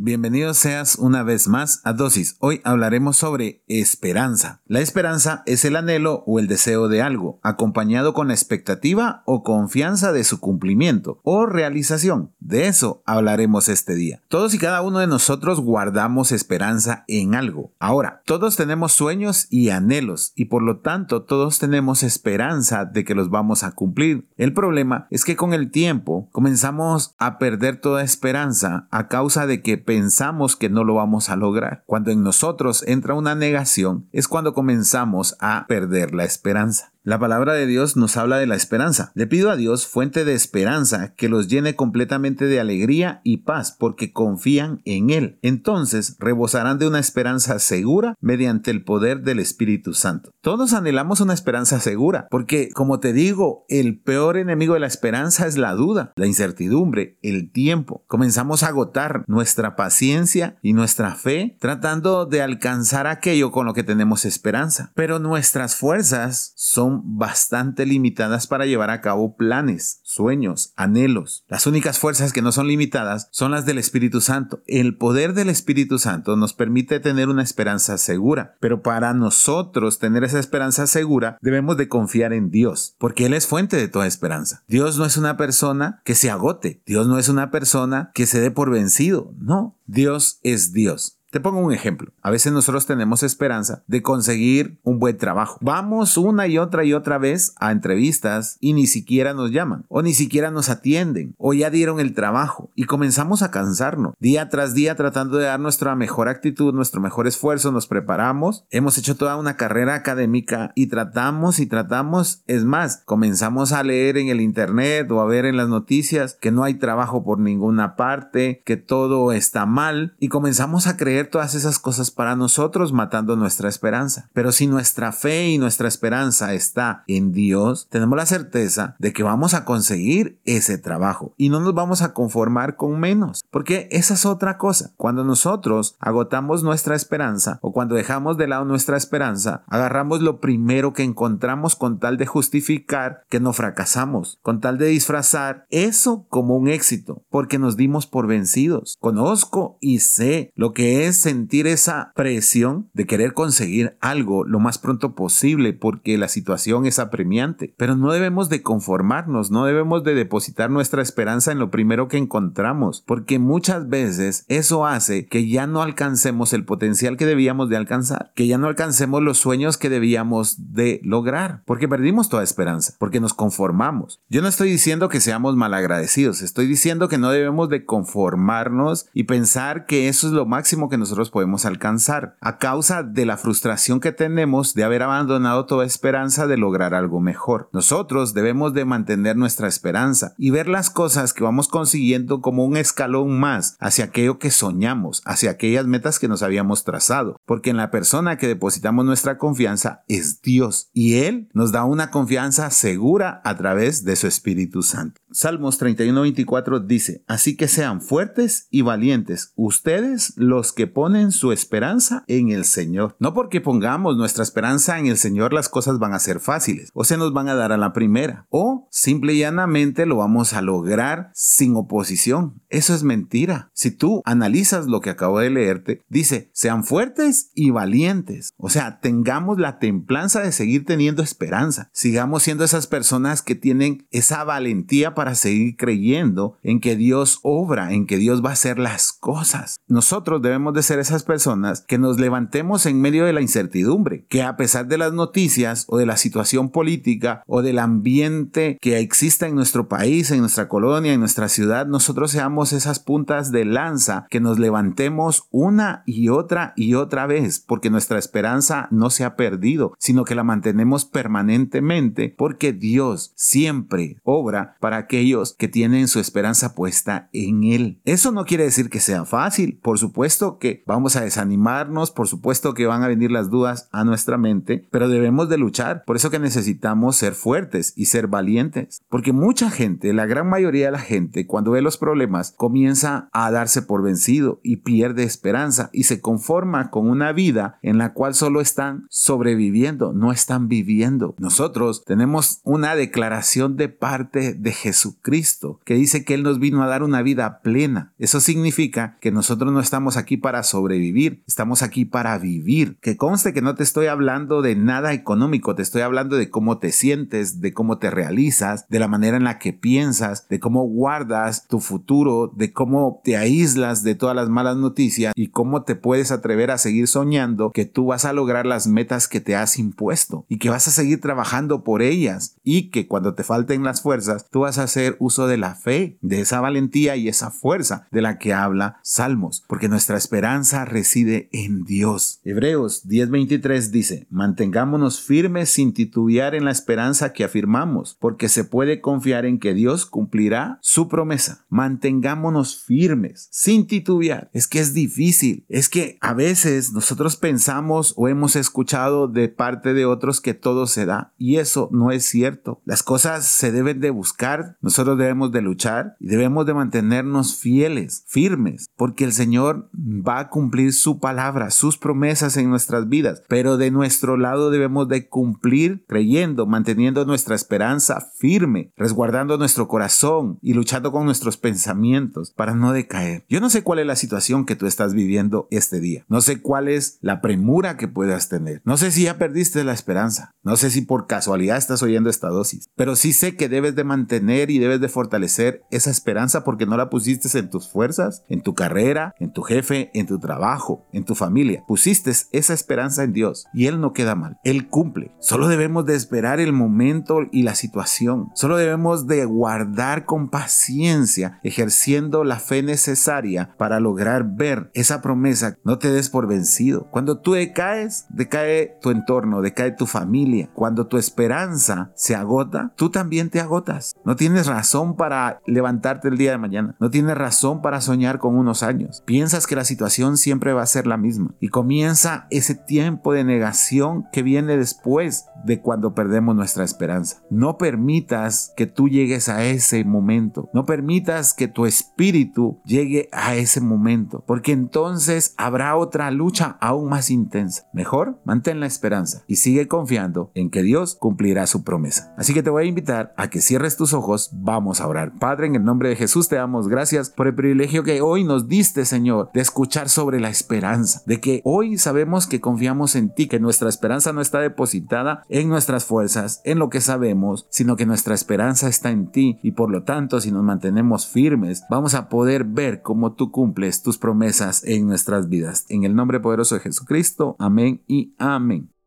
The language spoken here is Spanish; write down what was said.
Bienvenido seas una vez más a Dosis. Hoy hablaremos sobre esperanza. La esperanza es el anhelo o el deseo de algo, acompañado con la expectativa o confianza de su cumplimiento o realización. De eso hablaremos este día. Todos y cada uno de nosotros guardamos esperanza en algo. Ahora, todos tenemos sueños y anhelos y por lo tanto todos tenemos esperanza de que los vamos a cumplir. El problema es que con el tiempo comenzamos a perder toda esperanza a causa de que pensamos que no lo vamos a lograr. Cuando en nosotros entra una negación es cuando comenzamos a perder la esperanza. La palabra de Dios nos habla de la esperanza. Le pido a Dios, fuente de esperanza, que los llene completamente de alegría y paz porque confían en Él. Entonces rebosarán de una esperanza segura mediante el poder del Espíritu Santo. Todos anhelamos una esperanza segura porque, como te digo, el peor enemigo de la esperanza es la duda, la incertidumbre, el tiempo. Comenzamos a agotar nuestra paciencia y nuestra fe tratando de alcanzar aquello con lo que tenemos esperanza. Pero nuestras fuerzas son bastante limitadas para llevar a cabo planes, sueños, anhelos. Las únicas fuerzas que no son limitadas son las del Espíritu Santo. El poder del Espíritu Santo nos permite tener una esperanza segura, pero para nosotros tener esa esperanza segura debemos de confiar en Dios, porque Él es fuente de toda esperanza. Dios no es una persona que se agote, Dios no es una persona que se dé por vencido, no, Dios es Dios. Te pongo un ejemplo. A veces nosotros tenemos esperanza de conseguir un buen trabajo. Vamos una y otra y otra vez a entrevistas y ni siquiera nos llaman o ni siquiera nos atienden o ya dieron el trabajo y comenzamos a cansarnos día tras día tratando de dar nuestra mejor actitud, nuestro mejor esfuerzo, nos preparamos, hemos hecho toda una carrera académica y tratamos y tratamos, es más, comenzamos a leer en el internet o a ver en las noticias que no hay trabajo por ninguna parte, que todo está mal y comenzamos a creer todas esas cosas para nosotros matando nuestra esperanza. Pero si nuestra fe y nuestra esperanza está en Dios, tenemos la certeza de que vamos a conseguir ese trabajo y no nos vamos a conformar con menos, porque esa es otra cosa. Cuando nosotros agotamos nuestra esperanza o cuando dejamos de lado nuestra esperanza, agarramos lo primero que encontramos con tal de justificar que no fracasamos, con tal de disfrazar eso como un éxito, porque nos dimos por vencidos. Conozco y sé lo que es sentir esa presión de querer conseguir algo lo más pronto posible porque la situación es apremiante. Pero no debemos de conformarnos, no debemos de depositar nuestra esperanza en lo primero que encontramos, porque muchas veces eso hace que ya no alcancemos el potencial que debíamos de alcanzar, que ya no alcancemos los sueños que debíamos de lograr, porque perdimos toda esperanza, porque nos conformamos. Yo no estoy diciendo que seamos malagradecidos, estoy diciendo que no debemos de conformarnos y pensar que eso es lo máximo que nosotros podemos alcanzar a causa de la frustración que tenemos de haber abandonado toda esperanza de lograr algo mejor. Nosotros debemos de mantener nuestra esperanza y ver las cosas que vamos consiguiendo como un escalón más hacia aquello que soñamos, hacia aquellas metas que nos habíamos trazado, porque en la persona que depositamos nuestra confianza es Dios y Él nos da una confianza segura a través de su Espíritu Santo. Salmos 31-24 dice, así que sean fuertes y valientes ustedes los que ponen su esperanza en el Señor. No porque pongamos nuestra esperanza en el Señor las cosas van a ser fáciles o se nos van a dar a la primera o simple y llanamente lo vamos a lograr sin oposición. Eso es mentira. Si tú analizas lo que acabo de leerte, dice, sean fuertes y valientes. O sea, tengamos la templanza de seguir teniendo esperanza. Sigamos siendo esas personas que tienen esa valentía para seguir creyendo en que Dios obra, en que Dios va a hacer las cosas. Nosotros debemos de ser esas personas que nos levantemos en medio de la incertidumbre, que a pesar de las noticias o de la situación política o del ambiente que exista en nuestro país, en nuestra colonia, en nuestra ciudad, nosotros seamos esas puntas de lanza, que nos levantemos una y otra y otra vez, porque nuestra esperanza no se ha perdido, sino que la mantenemos permanentemente, porque Dios siempre obra para aquellos que tienen su esperanza puesta en Él. Eso no quiere decir que sea fácil. Por supuesto que vamos a desanimarnos, por supuesto que van a venir las dudas a nuestra mente, pero debemos de luchar. Por eso que necesitamos ser fuertes y ser valientes. Porque mucha gente, la gran mayoría de la gente, cuando ve los problemas, comienza a darse por vencido y pierde esperanza y se conforma con una vida en la cual solo están sobreviviendo, no están viviendo. Nosotros tenemos una declaración de parte de Jesucristo que dice que Él nos vino a dar una vida plena. Eso significa que nosotros no estamos aquí para sobrevivir, estamos aquí para vivir. Que conste que no te estoy hablando de nada económico, te estoy hablando de cómo te sientes, de cómo te realizas, de la manera en la que piensas, de cómo guardas tu futuro, de cómo te aíslas de todas las malas noticias y cómo te puedes atrever a seguir soñando que tú vas a lograr las metas que te has impuesto y que vas a seguir trabajando por ellas y que cuando te falten las fuerzas, tú vas a hacer uso de la fe, de esa valentía y esa fuerza de la que habla Salmos, porque nuestra esperanza reside en Dios. Hebreos 10:23 dice, mantengámonos firmes sin titubear en la esperanza que afirmamos, porque se puede confiar en que Dios cumplirá su promesa. Mantengámonos firmes sin titubear. Es que es difícil, es que a veces nosotros pensamos o hemos escuchado de parte de otros que todo se da y eso no es cierto. Las cosas se deben de buscar, nosotros debemos de luchar y debemos de mantenernos fieles, firmes, porque el Señor va a cumplir su palabra, sus promesas en nuestras vidas, pero de nuestro lado debemos de cumplir creyendo, manteniendo nuestra esperanza firme, resguardando nuestro corazón y luchando con nuestros pensamientos para no decaer. Yo no sé cuál es la situación que tú estás viviendo este día. No sé cuál es la premura que puedas tener. No sé si ya perdiste la esperanza. No sé si por casualidad estás oyendo esta dosis. Pero sí sé que debes de mantener y debes de fortalecer esa esperanza porque no la pusiste en tus fuerzas, en tu carrera, en tu jefe, en tu trabajo, en tu familia. Pusiste esa esperanza en Dios y Él no queda mal. Él cumple. Solo debemos de esperar el momento y la situación. Solo debemos de guardar con paciencia, ejerciendo la fe necesaria para lograr ver esa promesa. No te des por vencido. Cuando tú decaes, decae tu entorno, decae tu familia. Cuando tu esperanza se agota, tú también te agotas. No tienes razón para levantarte el día de mañana. No tienes razón para soñar con unos años. Piensas que la situación siempre va a ser la misma. Y comienza ese tiempo de negación que viene después de cuando perdemos nuestra esperanza. No permitas que tú llegues a ese momento. No permitas que tu espíritu llegue a ese momento. Porque entonces habrá otra lucha aún más intensa. Mejor, mantén la esperanza y sigue confiando en que Dios cumplirá su promesa. Así que te voy a invitar a que cierres tus ojos. Vamos a orar. Padre, en el nombre de Jesús te damos gracias por el privilegio que hoy nos diste, Señor, de escuchar sobre la esperanza. De que hoy sabemos que confiamos en ti, que nuestra esperanza no está depositada en nuestras fuerzas, en lo que sabemos, sino que nuestra esperanza está en ti y por lo tanto si nos mantenemos firmes, vamos a poder ver cómo tú cumples tus promesas en nuestras vidas. En el nombre poderoso de Jesucristo, amén y amén.